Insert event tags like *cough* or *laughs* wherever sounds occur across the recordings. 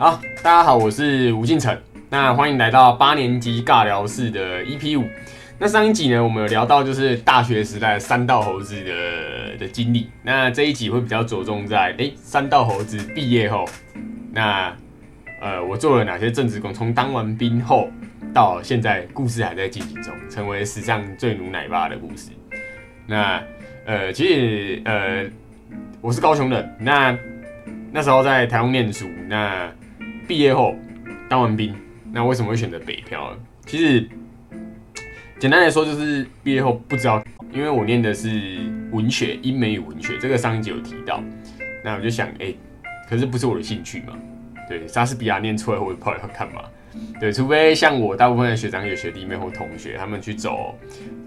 好，大家好，我是吴敬成，那欢迎来到八年级尬聊室的 EP 五。那上一集呢，我们有聊到就是大学时代三道猴子的的经历。那这一集会比较着重在，哎，三道猴子毕业后，那呃，我做了哪些政治工？从当完兵后到现在，故事还在进行中，成为史上最努奶爸的故事。那呃，其实呃，我是高雄人，那那时候在台湾念书，那毕业后当完兵，那为什么会选择北漂？其实。简单来说，就是毕业后不知道，因为我念的是文学，英美语文学，这个上一集有提到。那我就想，哎，可是不是我的兴趣嘛？对，莎士比亚念出来，我也不知道要干嘛。对，除非像我大部分的学长、有学弟妹或同学，他们去走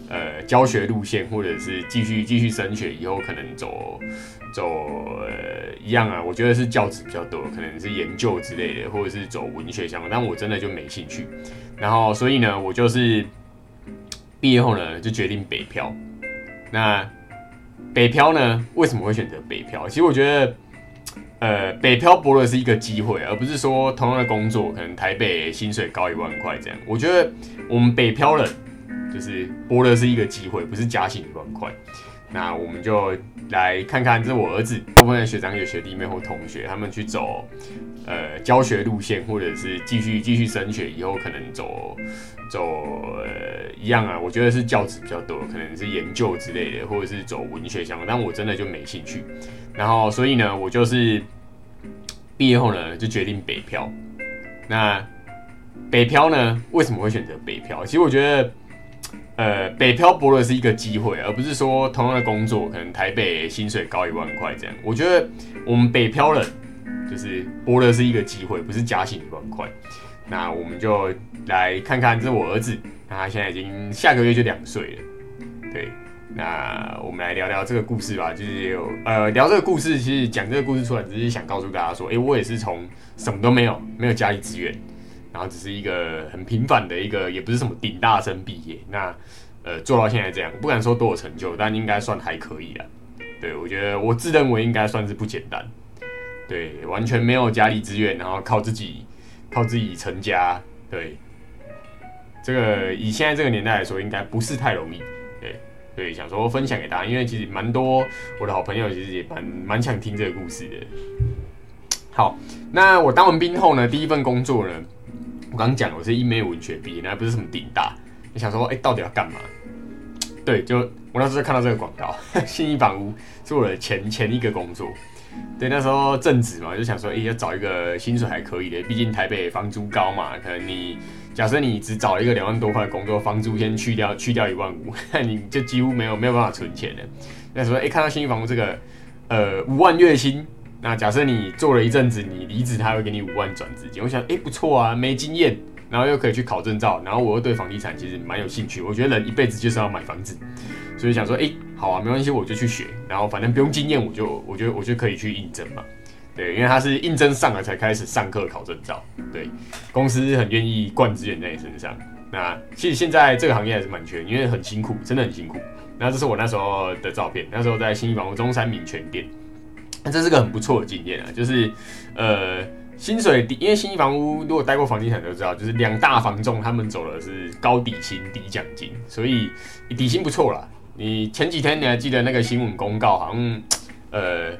呃教学路线，或者是继续继续升学，以后可能走走一样啊。我觉得是教职比较多，可能是研究之类的，或者是走文学相关。但我真的就没兴趣。然后，所以呢，我就是。毕业后呢，就决定北漂。那北漂呢，为什么会选择北漂？其实我觉得，呃，北漂博的是一个机会，而不是说同样的工作，可能台北薪水高一万块这样。我觉得我们北漂人就是博的是一个机会，不是加薪一万块。那我们就来看看，这是我儿子，部分的学长、有学弟妹或同学，他们去走呃教学路线，或者是继续继续升学，以后可能走走呃一样啊。我觉得是教职比较多，可能是研究之类的，或者是走文学相关。但我真的就没兴趣。然后所以呢，我就是毕业后呢，就决定北漂。那北漂呢，为什么会选择北漂？其实我觉得。呃，北漂博的是一个机会，而不是说同样的工作，可能台北薪水高一万块这样。我觉得我们北漂人就是博的是一个机会，不是加薪一万块。那我们就来看看，这是我儿子，那他现在已经下个月就两岁了。对，那我们来聊聊这个故事吧。就是有呃聊这个故事，其实讲这个故事出来，只是想告诉大家说，哎，我也是从什么都没有，没有家里资源。然后只是一个很平凡的一个，也不是什么顶大生毕业，那呃做到现在这样，不敢说多有成就，但应该算还可以了。对我觉得我自认为应该算是不简单，对，完全没有家里资源，然后靠自己靠自己成家，对，这个以现在这个年代来说，应该不是太容易。对对，想说分享给大家，因为其实蛮多我的好朋友其实也蛮蛮想听这个故事的。好，那我当完兵后呢，第一份工作呢。我刚刚讲我是一美文学毕业，那不是什么顶大。你想说，哎，到底要干嘛？对，就我那时候看到这个广告，*laughs* 新一房屋是我的前前一个工作。对，那时候正职嘛，就想说，哎，要找一个薪水还可以的，毕竟台北房租高嘛。可能你假设你只找一个两万多块的工作，房租先去掉，去掉一万五，那 *laughs* 你就几乎没有没有办法存钱的。那时候，哎，看到新一房屋这个，呃，五万月薪。那假设你做了一阵子，你离职，他会给你五万转资金。我想，哎，不错啊，没经验，然后又可以去考证照，然后我又对房地产其实蛮有兴趣。我觉得人一辈子就是要买房子，所以想说，哎，好啊，没关系，我就去学。然后反正不用经验，我就，我觉得我就可以去应征嘛。对，因为他是应征上了才开始上课考证照。对，公司很愿意灌资源在你身上。那其实现在这个行业还是蛮缺，因为很辛苦，真的很辛苦。那这是我那时候的照片，那时候在新一房屋中山民权店。那这是个很不错的经验啊，就是，呃，薪水低，因为新房屋如果待过房地产都知道，就是两大房仲他们走的是高底薪低奖金，所以底薪不错啦。你前几天你还记得那个新闻公告，好像，呃，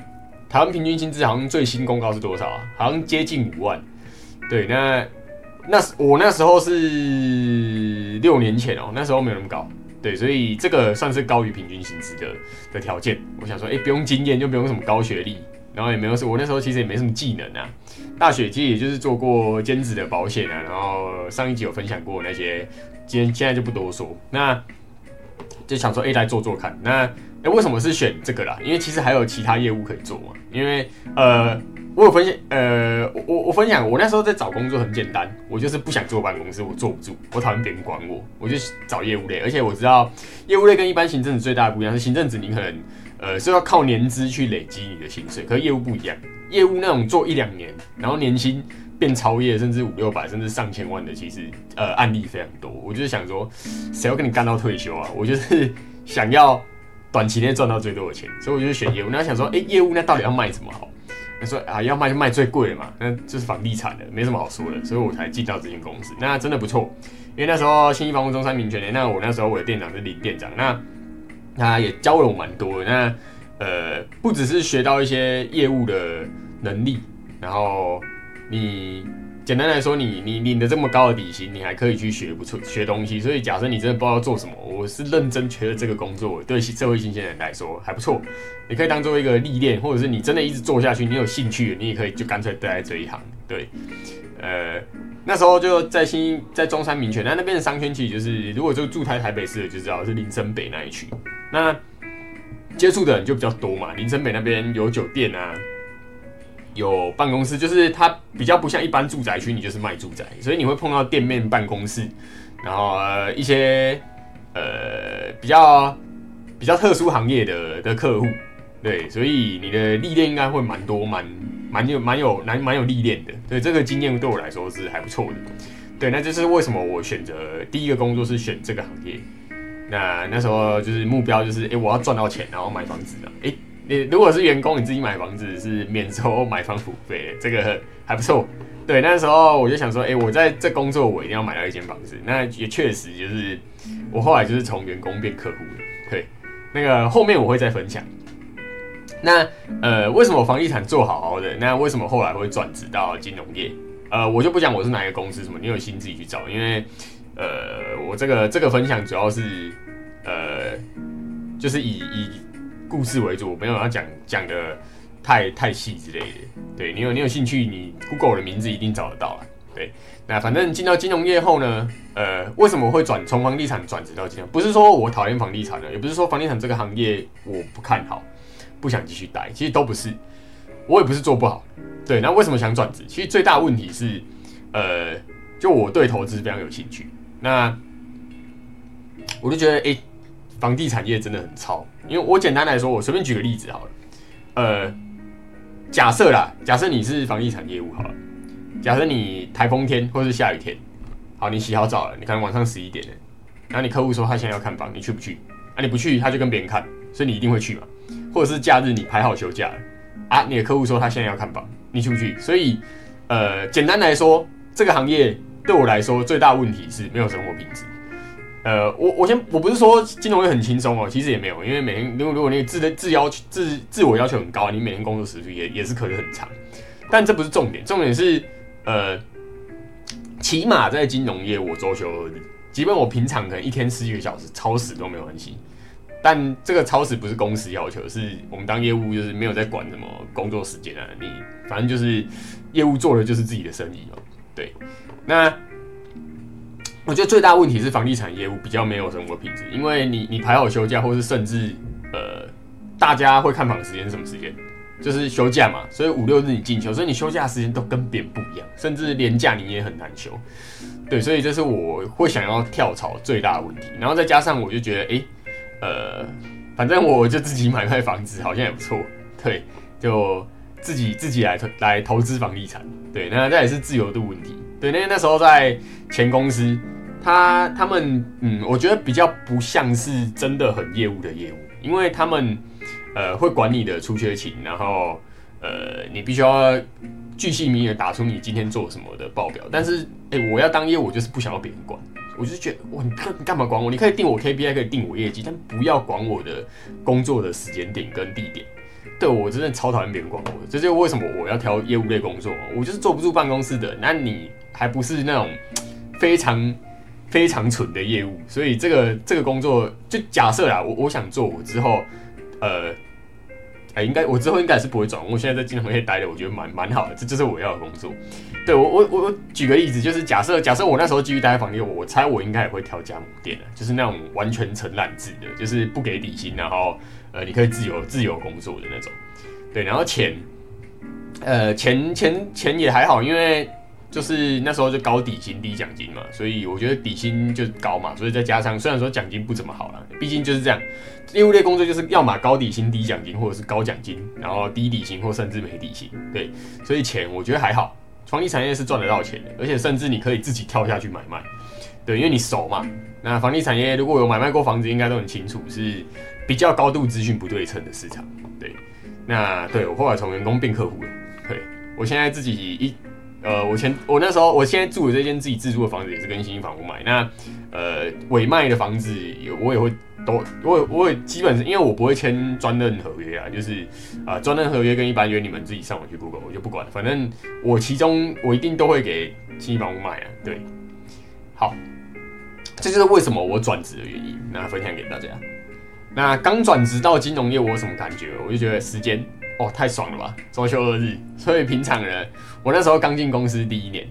台湾平均薪资好像最新公告是多少啊？好像接近五万。对，那那我那时候是六年前哦，那时候没有那么高。对，所以这个算是高于平均薪资的的条件。我想说，哎，不用经验，就不用什么高学历，然后也没有什我那时候其实也没什么技能啊。大学其实也就是做过兼职的保险啊，然后上一集有分享过那些，今天现在就不多说。那就想说，哎，来做做看。那哎，为什么是选这个啦？因为其实还有其他业务可以做嘛。因为呃。我有分享，呃，我我分享，我那时候在找工作很简单，我就是不想坐办公室，我坐不住，我讨厌别人管我，我就找业务类，而且我知道业务类跟一般行政职最大的不一样是，行政职你可能，呃，是要靠年资去累积你的薪水，可是业务不一样，业务那种做一两年，然后年薪变超业，甚至五六百，甚至上千万的，其实呃案例非常多。我就是想说，谁要跟你干到退休啊？我就是想要短期内赚到最多的钱，所以我就选业务。那想说，哎，业务那到底要卖什么好？他说啊，要卖就卖最贵的嘛，那就是房地产的，没什么好说的，所以我才进到这间公司。那真的不错，因为那时候新一房屋中山民权那我那时候我的店长是林店长，那他也教了我蛮多的。那呃，不只是学到一些业务的能力，然后你。简单来说，你你领的这么高的底薪，你还可以去学不错学东西。所以假设你真的不知道做什么，我是认真觉得这个工作对社会新鲜人来说还不错。你可以当做一个历练，或者是你真的一直做下去，你有兴趣，你也可以就干脆待在这一行。对，呃，那时候就在新在中山民权，那那边的商圈其实就是如果就住台台北市的就知道是林森北那一区，那接触的人就比较多嘛。林森北那边有酒店啊。有办公室，就是它比较不像一般住宅区，你就是卖住宅，所以你会碰到店面办公室，然后呃一些呃比较比较特殊行业的的客户，对，所以你的历练应该会蛮多，蛮蛮有蛮有蛮蛮有历练的，对，这个经验对我来说是还不错的，对，那就是为什么我选择第一个工作是选这个行业，那那时候就是目标就是，哎，我要赚到钱，然后买房子。的，哎。你如果是员工，你自己买房子是免收买房补费，这个还不错。对，那时候我就想说，哎，我在这工作，我一定要买到一间房子。那也确实就是，我后来就是从员工变客户的。对，那个后面我会再分享。那呃，为什么房地产做好好的？那为什么后来会转职到金融业？呃，我就不讲我是哪一个公司什么，你有心自己去找。因为呃，我这个这个分享主要是呃，就是以以。故事为主，我没有要讲讲的太太细之类的。对你有你有兴趣，你 Google 的名字一定找得到了。对，那反正进到金融业后呢，呃，为什么会转从房地产转职到金融？不是说我讨厌房地产了，也不是说房地产这个行业我不看好，不想继续待，其实都不是。我也不是做不好。对，那为什么想转职？其实最大问题是，呃，就我对投资非常有兴趣。那我就觉得，哎。房地产业真的很超，因为我简单来说，我随便举个例子好了，呃，假设啦，假设你是房地产业务好了，假设你台风天或是下雨天，好，你洗好澡了，你可能晚上十一点了，然后你客户说他现在要看房，你去不去？啊，你不去，他就跟别人看，所以你一定会去嘛。或者是假日你排好休假了，啊，你的客户说他现在要看房，你去不去？所以，呃，简单来说，这个行业对我来说最大问题是没有生活品质。呃，我我先我不是说金融业很轻松哦，其实也没有，因为每天如果如果你自的自要求自自我要求很高，你每天工作时数也也是可以很长，但这不是重点，重点是呃，起码在金融业我周休二日，即便我平常可能一天十几个小时超时都没有关系，但这个超时不是公司要求，是我们当业务就是没有在管什么工作时间啊，你反正就是业务做的就是自己的生意哦，对，那。我觉得最大问题是房地产业务比较没有生活品质，因为你你排好休假，或是甚至呃，大家会看房的时间是什么时间？就是休假嘛，所以五六日你进修，所以你休假时间都跟别人不一样，甚至连假你也很难休。对，所以这是我会想要跳槽最大的问题。然后再加上我就觉得，哎，呃，反正我就自己买块房子好像也不错，对，就自己自己来来投资房地产。对，那这也是自由度问题。对，那那时候在前公司，他他们嗯，我觉得比较不像是真的很业务的业务，因为他们呃会管你的出缺勤，然后呃你必须要巨细靡的打出你今天做什么的报表。但是哎，我要当业务，我就是不想要别人管，我就觉得哇，你干你干嘛管我？你可以定我 KPI，可以定我业绩，但不要管我的工作的时间点跟地点。对我真的超讨厌别人管我，这就是为什么我要挑业务类工作，我就是坐不住办公室的。那你。还不是那种非常非常蠢的业务，所以这个这个工作就假设啦，我我想做，我之后呃，哎，应该我之后应该是不会转。我现在在金融业待的，我觉得蛮蛮好的，这就是我要的工作。对我我我举个例子，就是假设假设我那时候继续待在房地我猜我应该也会挑加盟店的，就是那种完全承揽制的，就是不给底薪，然后呃你可以自由自由工作的那种。对，然后钱呃钱钱钱也还好，因为。就是那时候就高底薪低奖金嘛，所以我觉得底薪就高嘛，所以再加上虽然说奖金不怎么好了，毕竟就是这样，业务类工作就是要么高底薪低奖金，或者是高奖金，然后低底薪或甚至没底薪，对，所以钱我觉得还好，房地产业是赚得到钱的，而且甚至你可以自己跳下去买卖，对，因为你熟嘛。那房地产业如果有买卖过房子，应该都很清楚，是比较高度资讯不对称的市场，对。那对我后来从员工变客户了，对我现在自己一呃，我前我那时候我现在住的这间自己自住的房子也是跟新房屋买，那呃尾卖的房子有我也会都我我也基本是因为我不会签专任合约啊，就是啊专任合约跟一般约你们自己上网去 Google 我就不管，反正我其中我一定都会给新房屋卖啊，对，好，这就是为什么我转职的原因，那分享给大家。那刚转职到金融业，我有什么感觉？我就觉得时间哦太爽了吧，周休日。所以平常人，我那时候刚进公司第一年，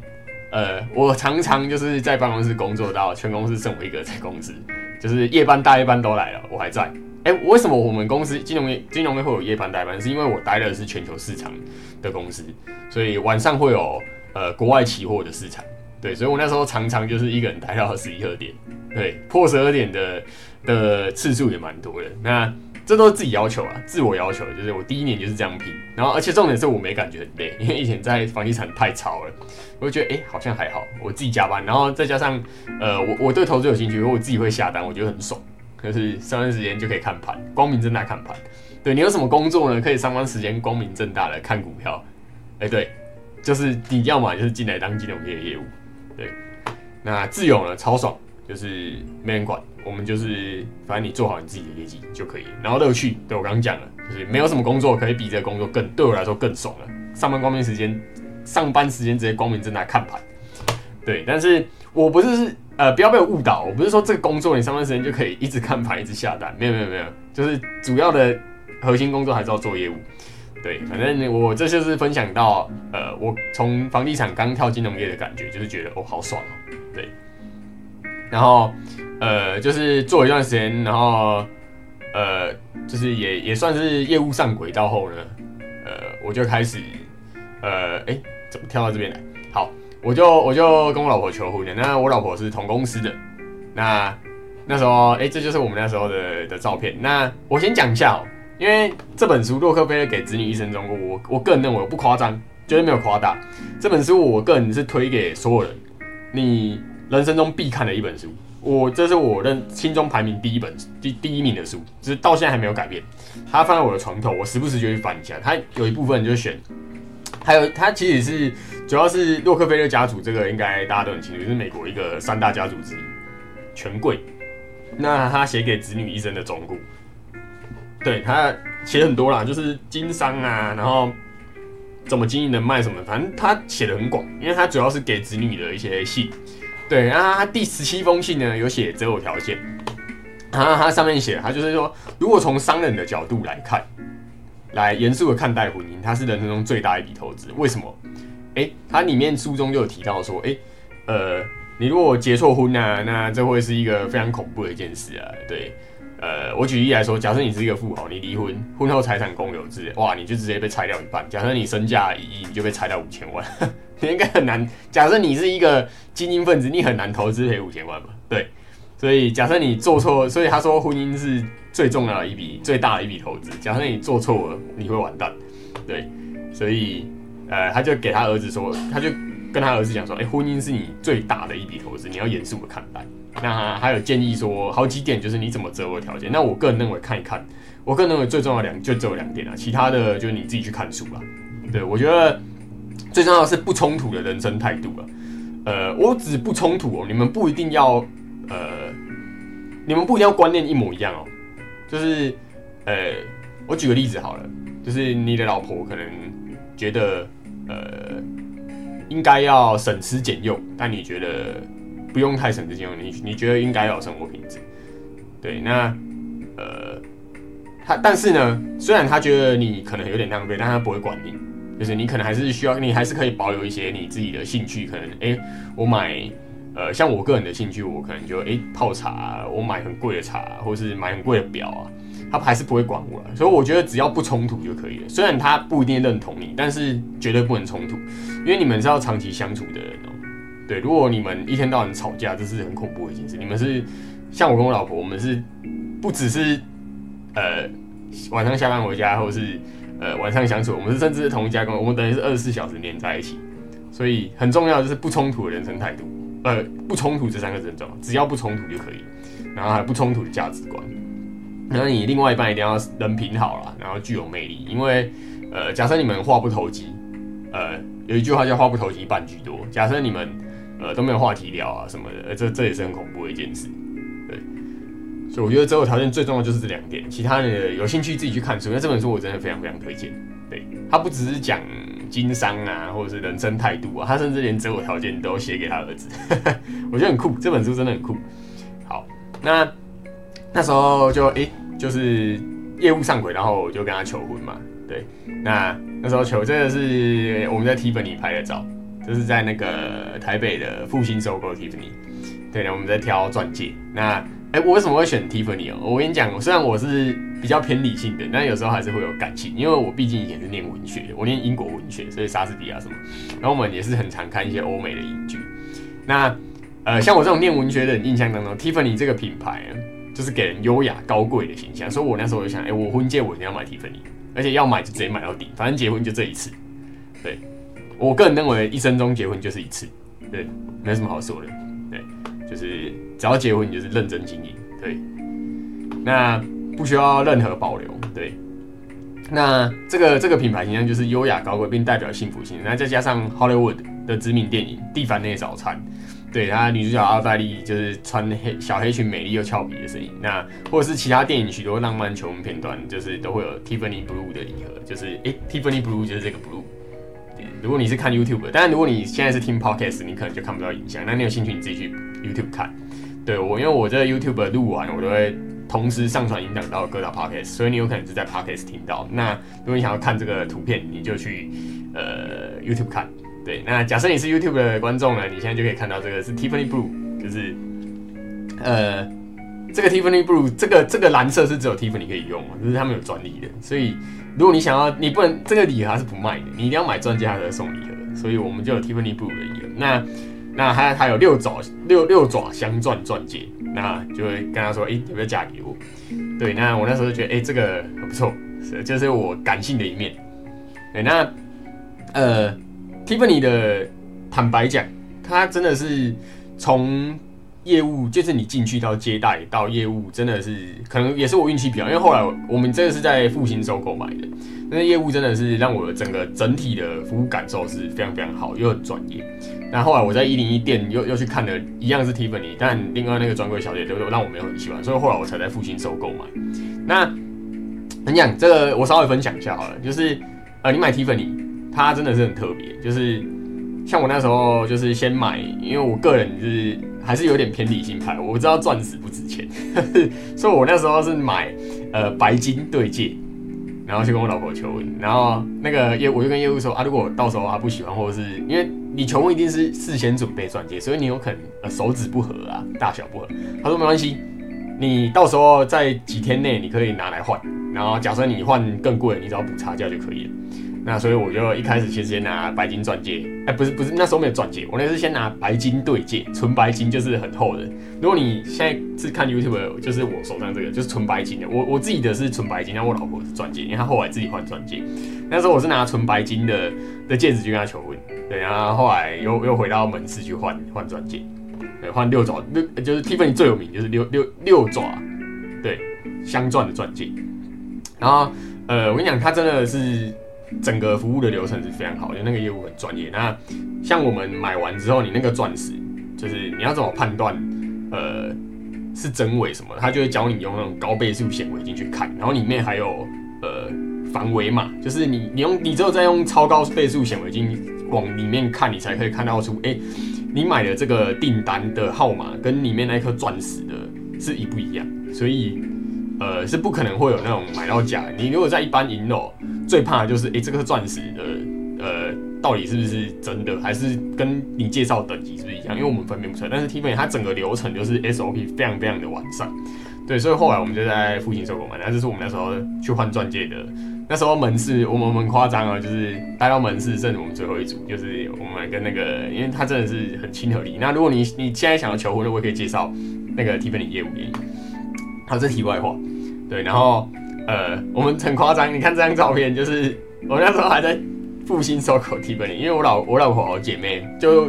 呃，我常常就是在办公室工作到全公司剩我一个在公司，就是夜班大夜班都来了，我还在。哎，为什么我们公司金融业金融业会有夜班代班？是因为我待的是全球市场的公司，所以晚上会有呃国外期货的市场。对，所以我那时候常常就是一个人待到十一二点，对，破十二点的。的次数也蛮多的，那这都是自己要求啊，自我要求，就是我第一年就是这样拼，然后而且重点是我没感觉很累，因为以前在房地产太超了，我就觉得哎好像还好，我自己加班，然后再加上呃我我对投资有兴趣，我自己会下单，我觉得很爽，就是上班时间就可以看盘，光明正大看盘。对你有什么工作呢？可以上班时间光明正大的看股票，哎对，就是你要么就是进来当金融业业务，对，那自由呢超爽，就是没人管。我们就是，反正你做好你自己的业绩就可以。然后乐趣，对我刚刚讲了，就是没有什么工作可以比这个工作更对我来说更爽了。上班光明时间，上班时间直接光明正大看盘。对，但是我不是呃，不要被我误导，我不是说这个工作你上班时间就可以一直看盘一直下单，没有没有没有，就是主要的核心工作还是要做业务。对，反正我这就是分享到，呃，我从房地产刚跳金融业的感觉，就是觉得哦好爽哦，对，然后。呃，就是做一段时间，然后呃，就是也也算是业务上轨道后呢，呃，我就开始呃，哎，怎么跳到这边来？好，我就我就跟我老婆求婚了。那我老婆是同公司的，那那时候，哎，这就是我们那时候的的照片。那我先讲一下哦，因为这本书洛克菲勒给子女一生中国，我我个人认为不夸张，绝对没有夸大。这本书我个人是推给所有人，你人生中必看的一本书。我这是我认心中排名第一本第第一名的书，就是到现在还没有改变。它放在我的床头，我时不时就会翻一下。它有一部分就是选，还有它其实是主要是洛克菲勒家族，这个应该大家都很清楚，是美国一个三大家族之一，权贵。那他写给子女一生的忠告，对他写很多啦，就是经商啊，然后怎么经营人脉什么，反正他写的很广，因为他主要是给子女的一些信。对，然后他第十七封信呢，有写择偶条件，啊，他上面写，他就是说，如果从商人的角度来看，来严肃的看待婚姻，它是人生中最大一笔投资。为什么？哎，它里面书中就有提到说，哎，呃，你如果结错婚啊，那这会是一个非常恐怖的一件事啊。对，呃，我举例来说，假设你是一个富豪，你离婚，婚后财产公有制，哇，你就直接被拆掉一半。假设你身价一亿，你就被拆掉五千万。*laughs* 你应该很难。假设你是一个精英分子，你很难投资赔五千万吧？对，所以假设你做错，所以他说婚姻是最重要的一笔、最大的一笔投资。假设你做错了，你会完蛋。对，所以呃，他就给他儿子说，他就跟他儿子讲说，哎，婚姻是你最大的一笔投资，你要严肃的看待。那还有建议说好几点，就是你怎么择偶条件。那我个人认为看一看，我个人认为最重要两就只有两点啊，其他的就是你自己去看书了。对我觉得。最重要的是不冲突的人生态度了，呃，我指不冲突哦，你们不一定要，呃，你们不一定要观念一模一样哦，就是，呃，我举个例子好了，就是你的老婆可能觉得，呃，应该要省吃俭用，但你觉得不用太省吃俭用，你你觉得应该要生活品质，对，那，呃，他但是呢，虽然他觉得你可能有点浪费，但他不会管你。就是你可能还是需要，你还是可以保有一些你自己的兴趣。可能哎，我买呃，像我个人的兴趣，我可能就哎泡茶，我买很贵的茶，或是买很贵的表啊，他还是不会管我。所以我觉得只要不冲突就可以了。虽然他不一定认同你，但是绝对不能冲突，因为你们是要长期相处的人哦。对，如果你们一天到晚吵架，这是很恐怖的一件事。你们是像我跟我老婆，我们是不只是呃晚上下班回家，或是。呃，晚上相处，我们是甚至是同一家公司，我们等于是二十四小时连在一起，所以很重要就是不冲突的人生态度。呃，不冲突这三个字重要，只要不冲突就可以。然后还有不冲突的价值观。那你另外一半一定要人品好了，然后具有魅力，因为呃，假设你们话不投机，呃，有一句话叫“话不投机半句多”。假设你们呃都没有话题聊啊什么的，这这也是很恐怖的一件事。对，所以我觉得择偶条件最重要就是这两点，其他的有兴趣自己去看书。那这本书我真的非常非常推荐。对，他不只是讲经商啊，或者是人生态度啊，他甚至连择偶条件都写给他儿子，*laughs* 我觉得很酷。这本书真的很酷。好，那那时候就诶，就是业务上轨，然后我就跟他求婚嘛。对，那那时候求这个是我们在 Tiffany 拍的照，就是在那个台北的复兴收购 Tiffany。对，我们在挑钻戒。那哎，我为什么会选 Tiffany 哦？我跟你讲，虽然我是比较偏理性的，但有时候还是会有感情，因为我毕竟以前是念文学，我念英国文学，所以莎士比亚什么，然后我们也是很常看一些欧美的英剧。那呃，像我这种念文学的人印象当中，Tiffany 这个品牌就是给人优雅高贵的形象，所以我那时候就想，哎，我婚戒我一定要买 Tiffany。而且要买就直接买到顶，反正结婚就这一次。对我个人认为，一生中结婚就是一次，对，没什么好说的。对，就是只要结婚，你就是认真经营。对，那不需要任何保留。对，那这个这个品牌形象就是优雅高贵，并代表幸福性。那再加上 Hollywood 的知名电影《蒂凡内早餐》。对她女主角阿黛丽就是穿黑小黑裙，美丽又俏皮的声音。那或者是其他电影许多浪漫求婚片段，就是都会有 Tiffany Blue 的礼盒，就是诶 Tiffany Blue 就是这个 Blue。如果你是看 YouTube，当然如果你现在是听 Podcast，你可能就看不到影像。那你有兴趣，你自己去 YouTube 看。对我，因为我这个 YouTube 录完，我都会同时上传音档到各大 Podcast，所以你有可能是在 Podcast 听到。那如果你想要看这个图片，你就去呃 YouTube 看。对，那假设你是 YouTube 的观众呢，你现在就可以看到这个是 Tiffany Blue，就是呃，这个 Tiffany Blue，这个这个蓝色是只有 Tiffany 可以用，就是他们有专利的。所以如果你想要，你不能这个礼盒是不卖的，你一定要买钻戒它才会送礼盒。所以我们就有 Tiffany Blue 的礼盒。那那还还有六爪六六爪镶钻钻戒，那就会跟他说，哎，要不要嫁给我？对，那我那时候就觉得，哎，这个很不错，是就是我感性的一面。对，那呃。Tiffany 的坦白讲，他真的是从业务，就是你进去到接待到业务，真的是可能也是我运气比较，因为后来我们这个是在复兴收购买的，那业务真的是让我整个整体的服务感受是非常非常好，又很专业。那后来我在一零一店又又去看了一样是 Tiffany，但另外那个专柜小姐都让我没有很喜欢，所以后来我才在复兴收购买。那你讲这个，我稍微分享一下好了，就是呃，你买 Tiffany。它真的是很特别，就是像我那时候就是先买，因为我个人就是还是有点偏理性派，我知道钻石不值钱，所以我那时候是买呃白金对戒，然后去跟我老婆求婚，然后那个业我就跟业务说啊，如果到时候他不喜欢，或者是因为你求婚一定是事先准备钻戒，所以你有可能呃手指不合啊，大小不合，他说没关系，你到时候在几天内你可以拿来换，然后假设你换更贵，你只要补差价就可以了。那所以我就一开始其实先拿白金钻戒，哎，不是不是，那时候没有钻戒，我那是先拿白金对戒，纯白金就是很厚的。如果你现在是看 YouTube，就是我手上这个就是纯白金的，我我自己的是纯白金，然后我老婆是钻戒，因为她后来自己换钻戒。那时候我是拿纯白金的的戒指去跟她求婚，对，然后后来又又回到门市去换换钻戒，对，换六爪六就是 Tiffany 最有名就是六六六爪，对，镶钻的钻戒。然后呃，我跟你讲，它真的是。整个服务的流程是非常好，因为那个业务很专业。那像我们买完之后，你那个钻石，就是你要怎么判断，呃，是真伪什么？他就会教你用那种高倍数显微镜去看，然后里面还有呃防伪码，就是你你用你只有在用超高倍数显微镜往里面看，你才可以看到出，哎，你买的这个订单的号码跟里面那颗钻石的是一不一样，所以。呃，是不可能会有那种买到假。你如果在一般银楼，最怕的就是，哎，这个钻石的，呃，到底是不是真的，还是跟你介绍等级是不是一样？因为我们分辨不出来。但是 Tiffany 它整个流程就是 SOP 非常非常的完善，对，所以后来我们就在附近收购嘛。那这是我们那时候去换钻戒的，那时候门市我们很夸张啊，就是带到门市剩我们最后一组，就是我们跟那个，因为它真的是很亲和力。那如果你你现在想要求婚的，我也可以介绍那个 Tiffany 业务给你。好，这题外话。对，然后呃，我们很夸张，你看这张照片，就是 *laughs* 我那时候还在复兴收口 Tiffany，因为我老我老婆好姐妹，就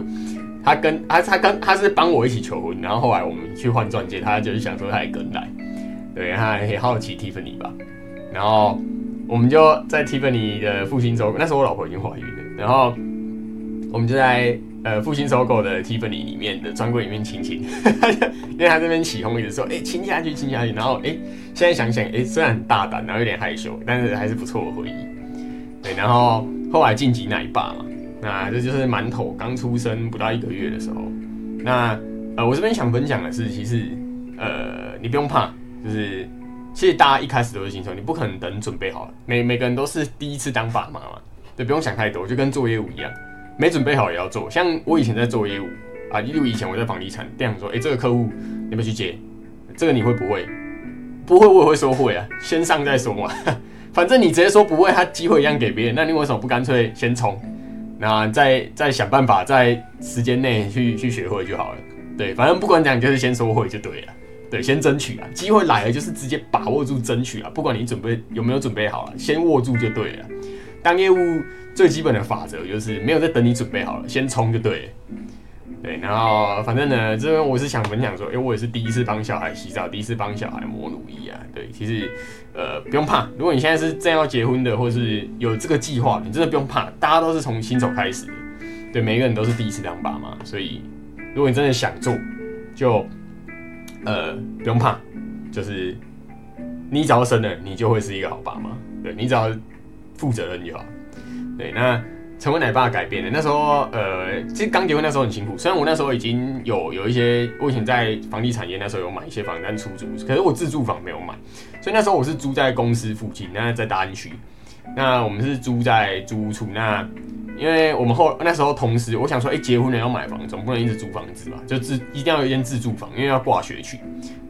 她跟她她跟她是帮我一起求婚，然后后来我们去换钻戒，她就是想说她也跟来，对，她很好奇 Tiffany 吧，然后我们就在 Tiffany 的复兴收，那时候我老婆已经怀孕了，然后我们就在呃复兴收购的 Tiffany 里面的专柜里面亲亲，因为他这边起哄一直说，哎，亲下去，亲下去。然后，哎，现在想想，哎，虽然很大胆，然后有点害羞，但是还是不错的回忆。对，然后后来晋级奶爸嘛，那这就是馒头刚出生不到一个月的时候。那呃，我这边想分享的是，其实呃，你不用怕，就是其实大家一开始都是新手，你不可能等准备好了，每每个人都是第一次当爸妈嘛，对，不用想太多，就跟做业务一样，没准备好也要做。像我以前在做业务啊，例如以前我在房地产，这样说，哎，这个客户你不去接，这个你会不会？不会，我也会说会啊，先上再说嘛。*laughs* 反正你直接说不会，他机会一样给别人，那你为什么不干脆先冲？那再再想办法在时间内去去学会就好了。对，反正不管怎样，就是先说会就对了。对，先争取啊，机会来了就是直接把握住争取啊，不管你准备有没有准备好了，先握住就对了。当业务最基本的法则就是没有在等你准备好了，先冲就对了。对，然后反正呢，这边我是想分享说，因为我也是第一次帮小孩洗澡，第一次帮小孩磨乳液啊。对，其实呃不用怕，如果你现在是正要结婚的，或是有这个计划，你真的不用怕，大家都是从新手开始。对，每一个人都是第一次当爸妈，所以如果你真的想做，就呃不用怕，就是你只要生了，你就会是一个好爸妈。对你只要负责任就好。对，那。成为奶爸改变的那时候，呃，其实刚结婚那时候很辛苦。虽然我那时候已经有有一些，我以前在房地产业那时候有买一些房单出租，可是我自住房没有买，所以那时候我是租在公司附近，那在大安区。那我们是租在租屋处，那。因为我们后那时候同时，我想说，哎，结婚了要买房，总不能一直租房子吧？就自一定要有一间自住房，因为要挂学区。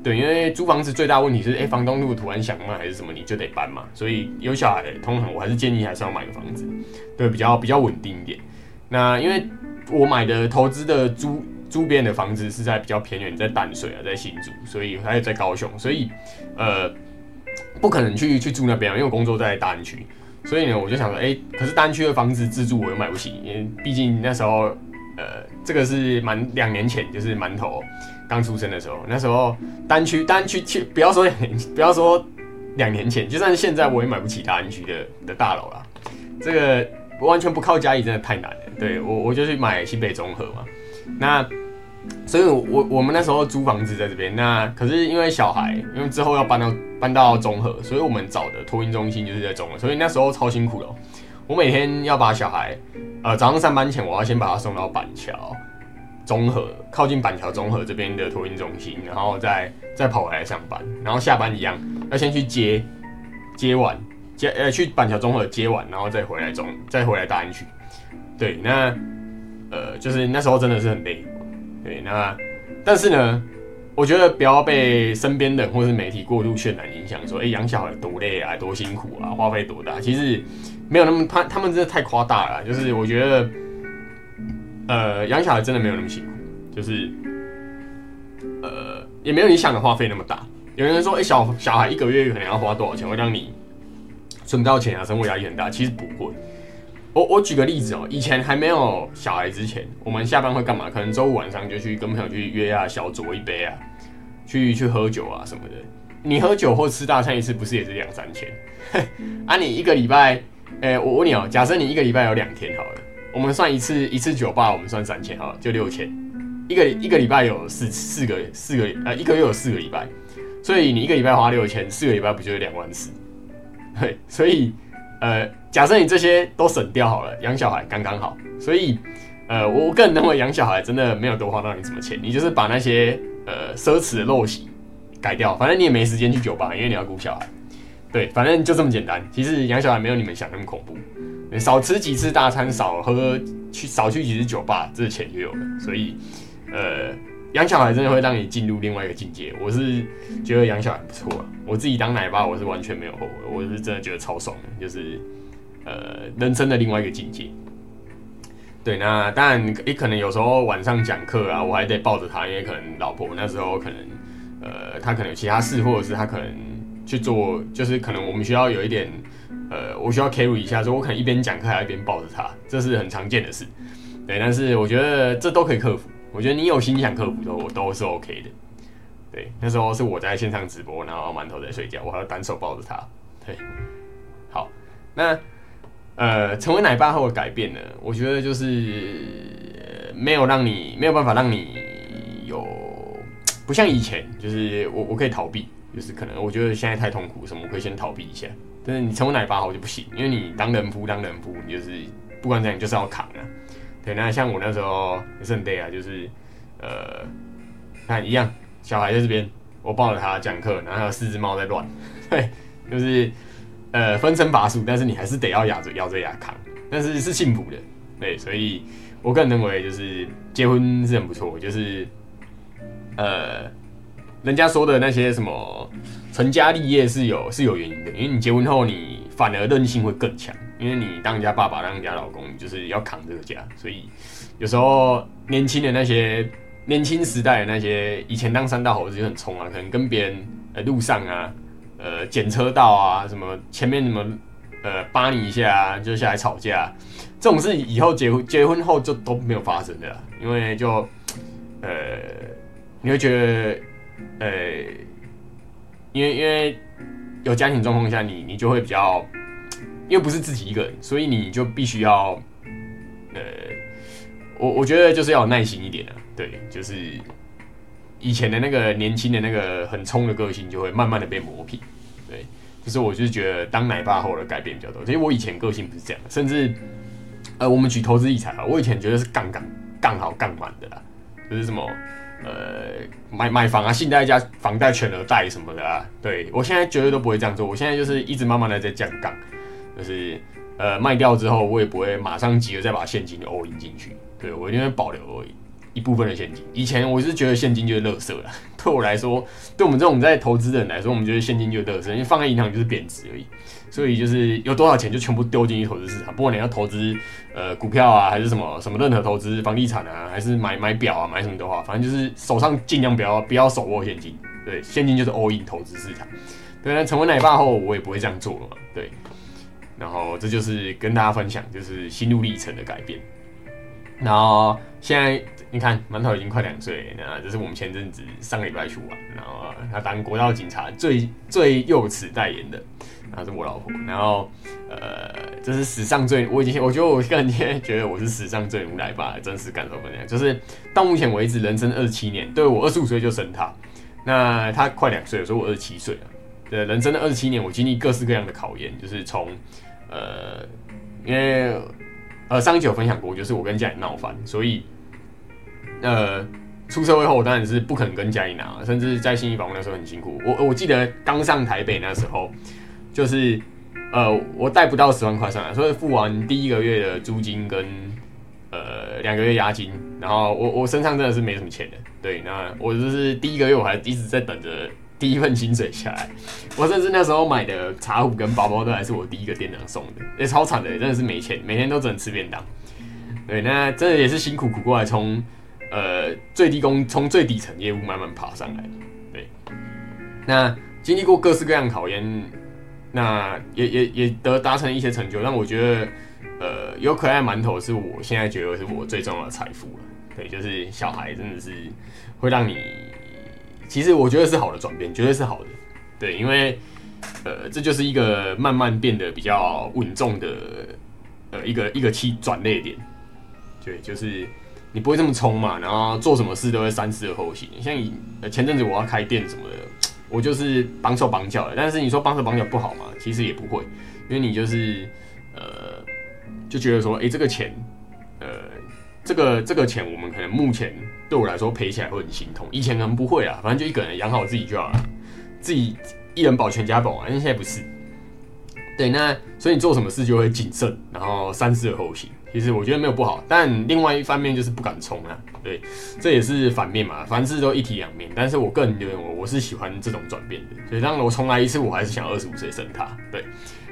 对，因为租房子最大问题是，哎，房东如果突然想卖还是什么，你就得搬嘛。所以有小孩，通常我还是建议还是要买个房子，对，比较比较稳定一点。那因为我买的投资的租租边的房子是在比较偏远，在淡水啊，在新竹，所以还有在高雄，所以呃，不可能去去住那边，因为我工作在大安区。所以呢，我就想说，哎，可是单区的房子自住我又买不起，因为毕竟那时候，呃，这个是蛮两年前，就是馒头刚出生的时候，那时候单区单区去，不要说两年不要说两年前，就算是现在，我也买不起大安区的的大楼啦。这个完全不靠家里真的太难了。对我，我就去买新北综合嘛。那所以，我我们那时候租房子在这边，那可是因为小孩，因为之后要搬到搬到中和，所以我们找的托婴中心就是在中和，所以那时候超辛苦的。我每天要把小孩，呃，早上上班前，我要先把他送到板桥中和，靠近板桥中和这边的托婴中心，然后再再跑回来上班，然后下班一样要先去接接完接呃去板桥中和接完，然后再回来中再回来大安区。对，那呃就是那时候真的是很累。对，那但是呢，我觉得不要被身边的或是媒体过度渲染影响，说哎养小孩多累啊，多辛苦啊，花费多大，其实没有那么他他们真的太夸大了。就是我觉得，呃，养小孩真的没有那么辛苦，就是呃也没有你想的花费那么大。有人说，哎小小孩一个月可能要花多少钱，会让你存不到钱啊，生活压力很大，其实不会。我我举个例子哦，以前还没有小孩之前，我们下班会干嘛？可能周五晚上就去跟朋友去约啊，小酌一杯啊，去去喝酒啊什么的。你喝酒或吃大餐一次，不是也是两三千？*laughs* 啊，你一个礼拜，哎，我问你哦，假设你一个礼拜有两天好了，我们算一次一次酒吧，我们算三千好了，就六千。一个一个礼拜有四四个四个呃，一个月有四个礼拜，所以你一个礼拜花六千，四个礼拜不就是两万四？*laughs* 对，所以。呃，假设你这些都省掉好了，养小孩刚刚好。所以，呃，我个人认为养小孩真的没有多花到你什么钱，你就是把那些呃奢侈的陋习改掉，反正你也没时间去酒吧，因为你要顾小孩。对，反正就这么简单。其实养小孩没有你们想那么恐怖，少吃几次大餐，少喝去少去几次酒吧，这钱就有了。所以，呃。养小孩真的会让你进入另外一个境界，我是觉得养小孩不错啊。我自己当奶爸，我是完全没有后悔，我是真的觉得超爽的，就是呃人生的另外一个境界。对，那当然也可能有时候晚上讲课啊，我还得抱着他，因为可能老婆那时候可能呃他可能有其他事，或者是他可能去做，就是可能我们需要有一点呃我需要 carry 一下，所以我可能一边讲课还一边抱着他，这是很常见的事。对，但是我觉得这都可以克服。我觉得你有心想克服都都是 OK 的，对，那时候是我在线上直播，然后馒头在睡觉，我还要单手抱着他，对，好，那呃，成为奶爸后的改变呢，我觉得就是没有让你没有办法让你有不像以前，就是我我可以逃避，就是可能我觉得现在太痛苦什么，我可以先逃避一下。但是你成为奶爸后就不行，因为你当人夫当人夫，你就是不管怎样就是要扛啊。对，那像我那时候也是很对啊，就是呃，看一样，小孩在这边，我抱着他讲课，然后有四只猫在乱，*laughs* 对，就是呃分身乏术，但是你还是得要咬着咬着牙扛，但是是幸福的，对，所以我个人认为就是结婚是很不错，就是呃人家说的那些什么成家立业是有是有原因的，因为你结婚后你反而韧性会更强。因为你当人家爸爸，当人家老公，就是要扛这个家，所以有时候年轻的那些年轻时代的那些以前当三大猴子就很冲啊，可能跟别人呃路上啊，呃检车道啊，什么前面什么呃扒你一下啊就下来吵架，这种事以后结婚结婚后就都没有发生的，因为就呃你会觉得呃因为因为有家庭状况下，你你就会比较。因为不是自己一个人，所以你就必须要，呃，我我觉得就是要有耐心一点啊。对，就是以前的那个年轻的那个很冲的个性，就会慢慢的被磨平。对，就是我就是觉得当奶爸后的改变比较多。其实我以前个性不是这样，甚至呃，我们举投资理财啊，我以前觉得是杠杠杠好杠满的啦，就是什么呃买买房啊，信贷加房贷全额贷什么的啊。对我现在绝对都不会这样做，我现在就是一直慢慢的在降杠。就是呃卖掉之后，我也不会马上急着再把现金 all in 进去，对我一定会保留一部分的现金。以前我是觉得现金就是垃圾了，对我来说，对我们这种在投资的人来说，我们觉得现金就是垃圾，因为放在银行就是贬值而已。所以就是有多少钱就全部丢进去投资市场，不管你要投资呃股票啊，还是什么什么任何投资房地产啊，还是买买表啊，买什么的话，反正就是手上尽量不要不要手握现金，对，现金就是 all in 投资市场。对，那成为奶爸后，我也不会这样做了嘛，对。然后这就是跟大家分享，就是心路历程的改变。然后现在你看，馒头已经快两岁，那这是我们前阵子上个礼拜去玩，然后他当国道警察最最幼齿代言的，那是我老婆。然后呃，这是史上最，我已经我觉得我个人觉得我是史上最无赖爸的真实感受分享，就是到目前为止，人生二十七年，对我二十五岁就生他，那他快两岁，所以我二十七岁了。对，人生的二十七年，我经历各式各样的考验，就是从。呃，因为呃上一集有分享过，就是我跟家里闹翻，所以呃出社会后，我当然是不可能跟家里拿，甚至在新一房那时候很辛苦。我我记得刚上台北那时候，就是呃我带不到十万块上来，所以付完第一个月的租金跟呃两个月押金，然后我我身上真的是没什么钱的。对，那我就是第一个月我还一直在等着。第一份薪水下来，我甚至那时候买的茶壶跟包包都还是我第一个店长送的，也超惨的，真的是没钱，每天都只能吃便当。对，那真的也是辛苦苦过来，从呃最低工，从最底层业务慢慢爬上来。对，那经历过各式各样考验，那也也也得达成一些成就。但我觉得，呃，有可爱馒头是我现在觉得是我最重要的财富了。对，就是小孩真的是会让你。其实我觉得是好的转变，绝对是好的，对，因为呃，这就是一个慢慢变得比较稳重的呃一个一个期转捩点，对，就是你不会这么冲嘛，然后做什么事都会三思而后行。像呃前阵子我要开店什么的，我就是绑手绑脚的，但是你说绑手绑脚不好嘛？其实也不会，因为你就是呃就觉得说，哎，这个钱，呃，这个这个钱我们可能目前。对我来说赔起来会很心痛，以前可能不会啊，反正就一个人养好自己就好了，自己一人保全家保啊。但现在不是，对，那所以你做什么事就会谨慎，然后三思而后行。其实我觉得没有不好，但另外一方面就是不敢冲啊，对，这也是反面嘛，凡事都一体两面。但是我个人认为我我是喜欢这种转变的，所以当我重来一次，我还是想二十五岁生他。对，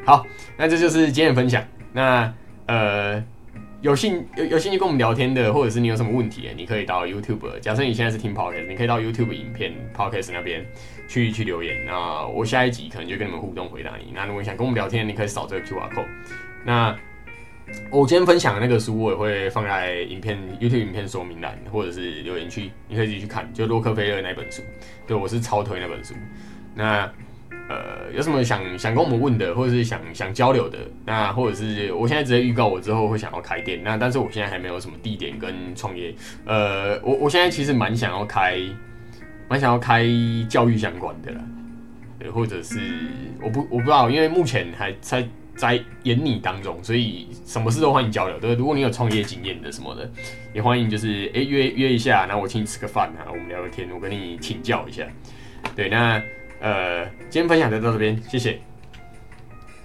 好，那这就是今天的分享。那呃。有兴有有兴趣跟我们聊天的，或者是你有什么问题，你可以到 YouTube。假设你现在是听 Podcast，你可以到 YouTube 影片 Podcast 那边去去留言。那我下一集可能就跟你们互动回答你。那如果你想跟我们聊天，你可以扫这个 QR code。那我今天分享的那个书，我也会放在影片 YouTube 影片说明栏，或者是留言区，你可以自己去看。就洛克菲勒那本书，对我是超推那本书。那呃有什么想想跟我们问的，或者是想想交流的，那或者是我现在直接预告我之后会想要开店，那但是我现在还没有什么地点跟创业，呃，我我现在其实蛮想要开，蛮想要开教育相关的啦，对，或者是我不我不知道，因为目前还在在演拟当中，所以什么事都欢迎交流。对，如果你有创业经验的什么的，也欢迎就是哎、约约一下，然后我请你吃个饭啊，我们聊个天，我跟你请教一下。对，那呃，今天分享就到这边，谢谢。